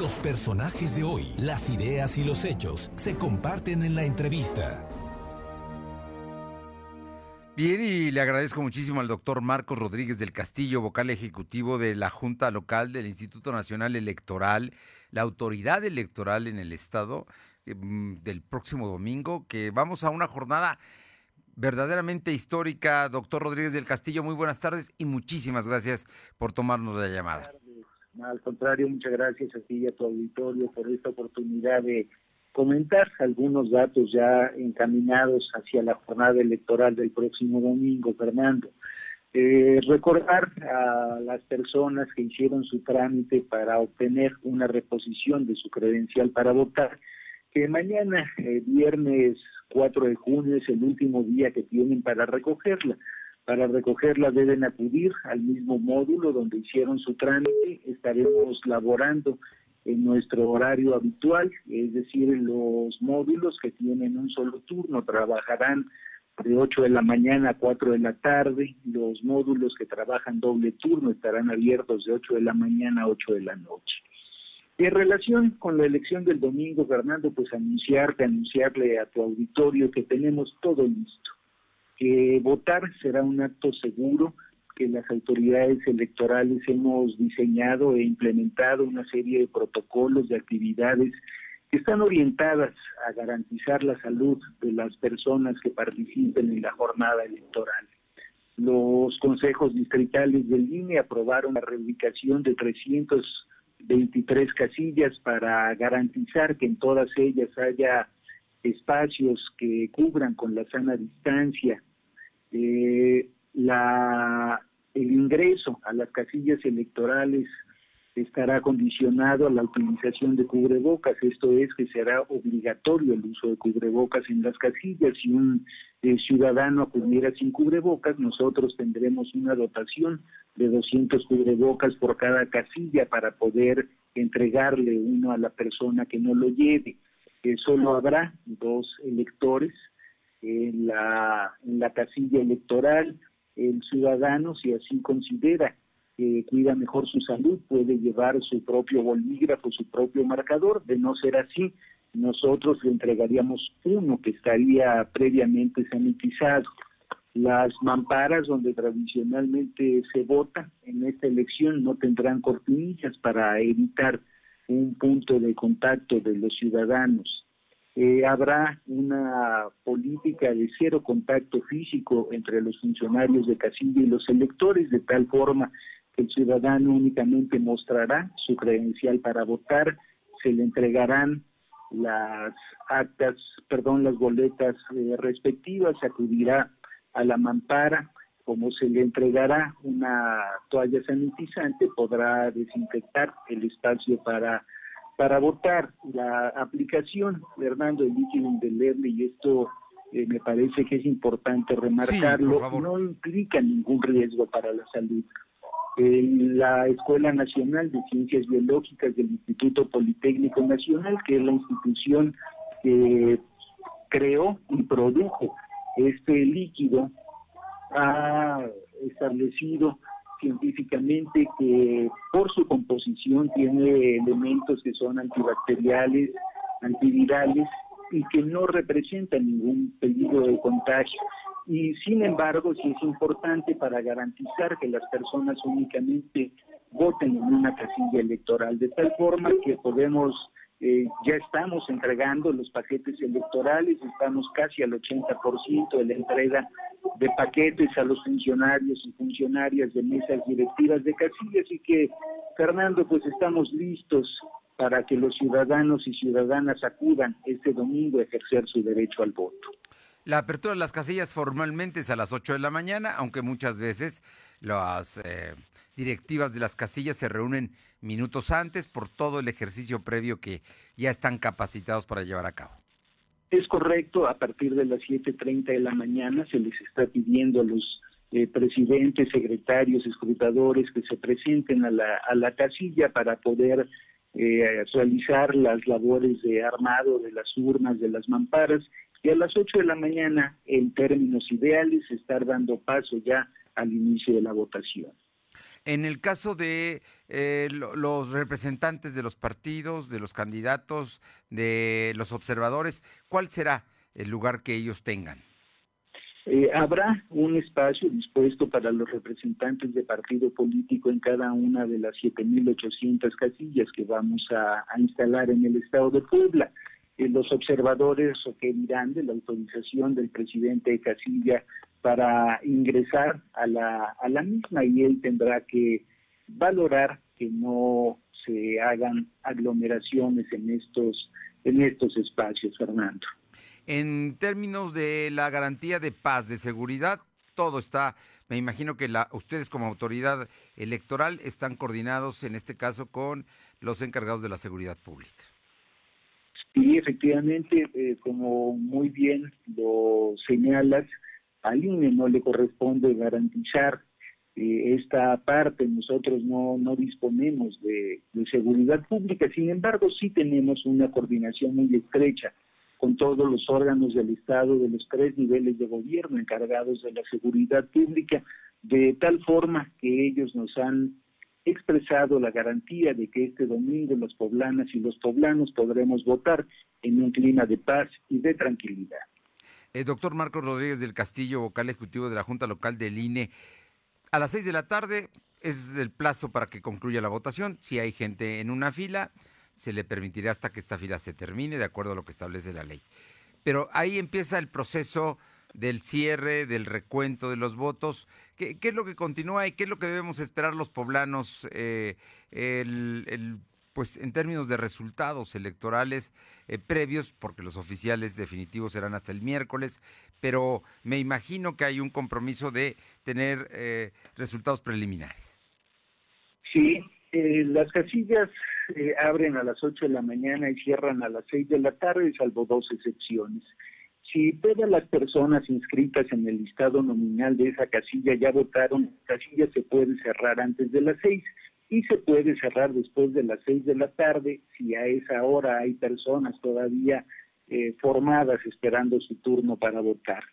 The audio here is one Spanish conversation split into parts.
Los personajes de hoy, las ideas y los hechos se comparten en la entrevista. Bien, y le agradezco muchísimo al doctor Marcos Rodríguez del Castillo, vocal ejecutivo de la Junta Local del Instituto Nacional Electoral, la autoridad electoral en el Estado em, del próximo domingo, que vamos a una jornada verdaderamente histórica. Doctor Rodríguez del Castillo, muy buenas tardes y muchísimas gracias por tomarnos la llamada. Al contrario, muchas gracias a ti y a tu auditorio por esta oportunidad de comentar algunos datos ya encaminados hacia la jornada electoral del próximo domingo, Fernando. Eh, recordar a las personas que hicieron su trámite para obtener una reposición de su credencial para votar, que mañana, eh, viernes 4 de junio, es el último día que tienen para recogerla. Para recogerla deben acudir al mismo módulo donde hicieron su trámite. Estaremos laborando en nuestro horario habitual, es decir, los módulos que tienen un solo turno trabajarán de 8 de la mañana a 4 de la tarde, los módulos que trabajan doble turno estarán abiertos de 8 de la mañana a 8 de la noche. En relación con la elección del domingo, Fernando, pues anunciarte, anunciarle a tu auditorio que tenemos todo listo, que votar será un acto seguro, que las autoridades electorales hemos diseñado e implementado una serie de protocolos, de actividades que están orientadas a garantizar la salud de las personas que participen en la jornada electoral. Los consejos distritales del INE aprobaron la reubicación de 323 casillas para garantizar que en todas ellas haya espacios que cubran con la sana distancia. Eh, la el ingreso a las casillas electorales estará condicionado a la utilización de cubrebocas, esto es que será obligatorio el uso de cubrebocas en las casillas. Si un eh, ciudadano acudiera sin cubrebocas, nosotros tendremos una dotación de 200 cubrebocas por cada casilla para poder entregarle uno a la persona que no lo lleve. Eh, solo habrá dos electores en la, en la casilla electoral, el ciudadano, si así considera que cuida mejor su salud, puede llevar su propio bolígrafo, su propio marcador. De no ser así, nosotros le entregaríamos uno que estaría previamente sanitizado. Las mamparas donde tradicionalmente se vota en esta elección no tendrán cortinillas para evitar un punto de contacto de los ciudadanos. Eh, habrá una política de cero contacto físico entre los funcionarios de casilla y los electores, de tal forma que el ciudadano únicamente mostrará su credencial para votar, se le entregarán las actas, perdón, las boletas eh, respectivas, acudirá a la mampara, como se le entregará una toalla sanitizante, podrá desinfectar el espacio para para votar la aplicación, Fernando, del líquido indeleble, y esto eh, me parece que es importante remarcarlo, no implica ningún riesgo para la salud. la Escuela Nacional de Ciencias Biológicas del Instituto Politécnico Nacional, que es la institución que creó y produjo este líquido, ha establecido científicamente que por su composición tiene elementos que son antibacteriales, antivirales y que no representan ningún peligro de contagio. Y sin embargo, sí es importante para garantizar que las personas únicamente voten en una casilla electoral, de tal forma que podemos eh, ya estamos entregando los paquetes electorales, estamos casi al 80% de la entrega de paquetes a los funcionarios y funcionarias de mesas directivas de casillas y que, Fernando, pues estamos listos para que los ciudadanos y ciudadanas acudan este domingo a ejercer su derecho al voto. La apertura de las casillas formalmente es a las 8 de la mañana, aunque muchas veces las eh, directivas de las casillas se reúnen minutos antes por todo el ejercicio previo que ya están capacitados para llevar a cabo. Es correcto, a partir de las 7.30 de la mañana se les está pidiendo a los eh, presidentes, secretarios, escrutadores que se presenten a la, a la casilla para poder eh, realizar las labores de armado de las urnas, de las mamparas, y a las 8 de la mañana, en términos ideales, estar dando paso ya al inicio de la votación. En el caso de eh, los representantes de los partidos, de los candidatos, de los observadores, ¿cuál será el lugar que ellos tengan? Eh, habrá un espacio dispuesto para los representantes de partido político en cada una de las 7.800 casillas que vamos a, instalar en el estado de Puebla. Eh, los observadores requerirán de la autorización del presidente de casilla para ingresar a la, a la misma y él tendrá que valorar que no se hagan aglomeraciones en estos en estos espacios, Fernando. En términos de la garantía de paz, de seguridad, todo está, me imagino que la, ustedes como autoridad electoral están coordinados en este caso con los encargados de la seguridad pública. Sí, efectivamente, eh, como muy bien lo señalas, al INE no le corresponde garantizar esta parte, nosotros no, no disponemos de seguridad pública, sin embargo sí tenemos una coordinación muy estrecha con todos los órganos del Estado de los tres niveles de gobierno encargados de la seguridad pública, de tal forma que ellos nos han expresado la garantía de que este domingo las poblanas y los poblanos podremos votar en un clima de paz y de tranquilidad. El doctor Marcos Rodríguez del Castillo, vocal ejecutivo de la Junta Local del INE, a las seis de la tarde es el plazo para que concluya la votación. Si hay gente en una fila, se le permitirá hasta que esta fila se termine, de acuerdo a lo que establece la ley. Pero ahí empieza el proceso del cierre, del recuento de los votos. ¿Qué, es lo que continúa y qué es lo que debemos esperar los poblanos eh, el, pues en términos de resultados electorales eh, previos, porque los oficiales definitivos serán hasta el miércoles, pero me imagino que hay un compromiso de tener eh, resultados preliminares. Sí, las casillas eh, abren a las 8 de la mañana y cierran a las 6 de la tarde, salvo dos excepciones. Si todas las personas inscritas en el listado nominal de esa casilla ya votaron, la casilla se puede cerrar antes de las 6 y se puede cerrar después de las 6 de la tarde si a esa hora hay personas todavía eh, formadas esperando su turno para votar.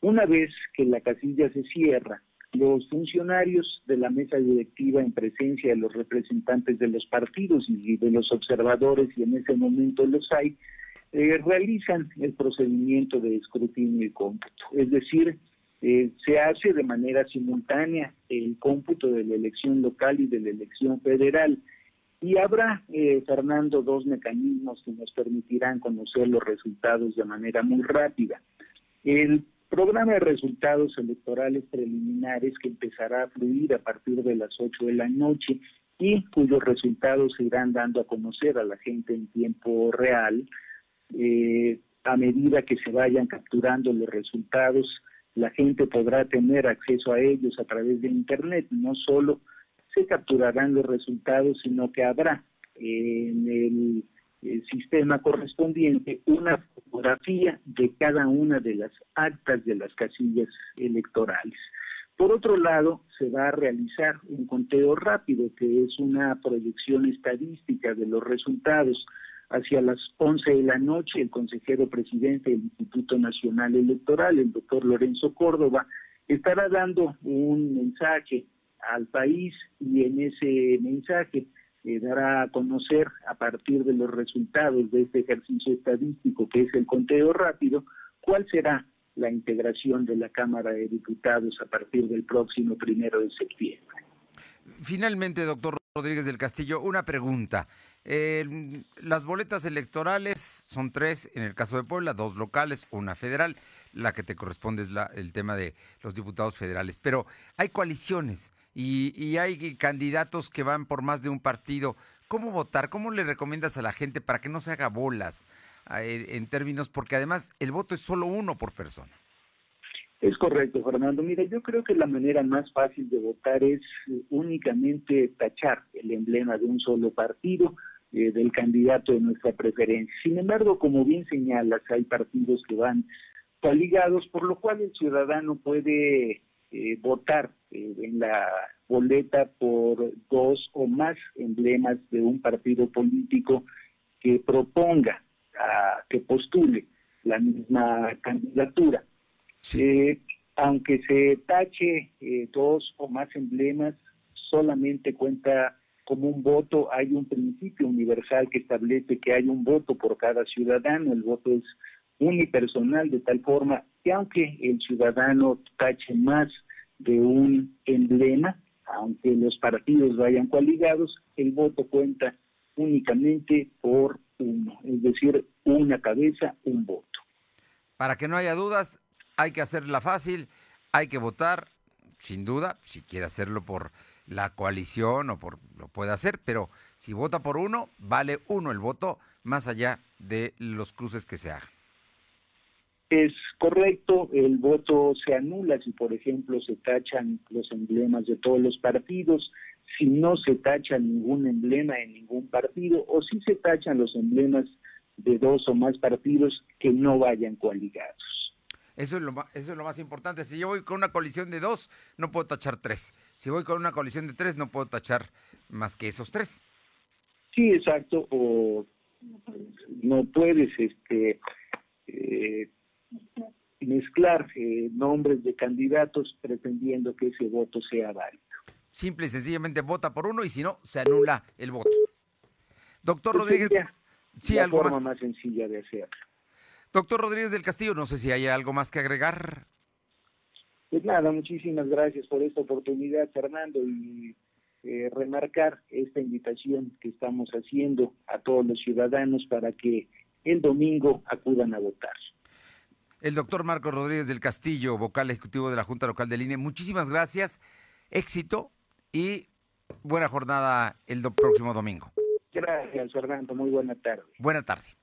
Una vez que la casilla se cierra, los funcionarios de la mesa directiva en presencia de los representantes de los partidos y de los observadores, y en ese momento los hay, eh, realizan el procedimiento de escrutinio y cómputo. Es decir, eh, se hace de manera simultánea el cómputo de la elección local y de la elección federal. Y habrá, eh, Fernando, dos mecanismos que nos permitirán conocer los resultados de manera muy rápida. El programa de resultados electorales preliminares que empezará a fluir a partir de las 8 de la noche y cuyos resultados se irán dando a conocer a la gente en tiempo real. Eh, a medida que se vayan capturando los resultados, la gente podrá tener acceso a ellos a través de Internet. No solo se capturarán los resultados, sino que habrá en el el sistema correspondiente una fotografía de cada una de las actas de las casillas electorales. Por otro lado, se va a realizar un conteo rápido, que es una proyección estadística de los resultados. Hacia las 11 de la noche, el consejero presidente del Instituto Nacional Electoral, el doctor Lorenzo Córdoba, estará dando un mensaje al país y en ese mensaje eh, dará a conocer a partir de los resultados de este ejercicio estadístico que es el conteo rápido, cuál será la integración de la Cámara de Diputados a partir del próximo primero de septiembre. Finalmente, doctor Rodríguez del Castillo, una pregunta. las boletas electorales son tres, en el caso de Puebla, dos locales, una federal. La que te corresponde es la, el tema de los diputados federales. Pero hay coaliciones y, hay candidatos que van por más de un partido. ¿Cómo votar? ¿Cómo le recomiendas a la gente para que no se haga bolas en términos? Porque además el voto es solo uno por persona. Es correcto, Fernando. Mira, yo creo que la manera más fácil de votar es únicamente tachar el emblema de un solo partido eh, del candidato de nuestra preferencia. Sin embargo, como bien señalas, hay partidos que van coaligados, por lo cual el ciudadano puede eh, votar eh, en la boleta por dos o más emblemas de un partido político que proponga, que postule la misma candidatura. Eh, aunque se tache dos o más emblemas, solamente cuenta como un voto, hay un principio universal que establece que hay un voto por cada ciudadano, el voto es unipersonal de tal forma que aunque el ciudadano tache más de un emblema, aunque los partidos vayan coaligados, el voto cuenta únicamente por uno, es decir, una cabeza, un voto. Para que no haya dudas, hay que hacerla fácil, hay que votar, sin duda, si quiere hacerlo por la coalición o por lo puede hacer, pero si vota por uno, vale uno el voto más allá de los cruces que se hagan. Es correcto, el voto se anula si, por ejemplo, se tachan los emblemas de todos los partidos, si no se tacha ningún emblema en ningún partido o si se tachan los emblemas de dos o más partidos que no vayan coaligados. Eso es, lo más, eso es lo más importante. Si yo voy con una coalición de dos, no puedo tachar tres. Si voy con una coalición de tres, no puedo tachar más que esos tres. Sí, exacto. O no puedes este, eh, mezclar eh, nombres de candidatos pretendiendo que ese voto sea válido. Simple y sencillamente vota por uno y si no, se anula el voto. Doctor pues Rodríguez, sí, la algo forma más... sencilla de hacerlo. Doctor Rodríguez del Castillo, no sé si hay algo más que agregar. Pues nada, muchísimas gracias por esta oportunidad, Fernando, y eh, remarcar esta invitación que estamos haciendo a todos los ciudadanos para que el domingo acudan a votar el doctor Marcos Rodríguez del Castillo, vocal ejecutivo de la Junta Local del INE. Muchísimas gracias, éxito y buena jornada el próximo domingo. Gracias, Fernando. Muy buena tarde. Buena tarde.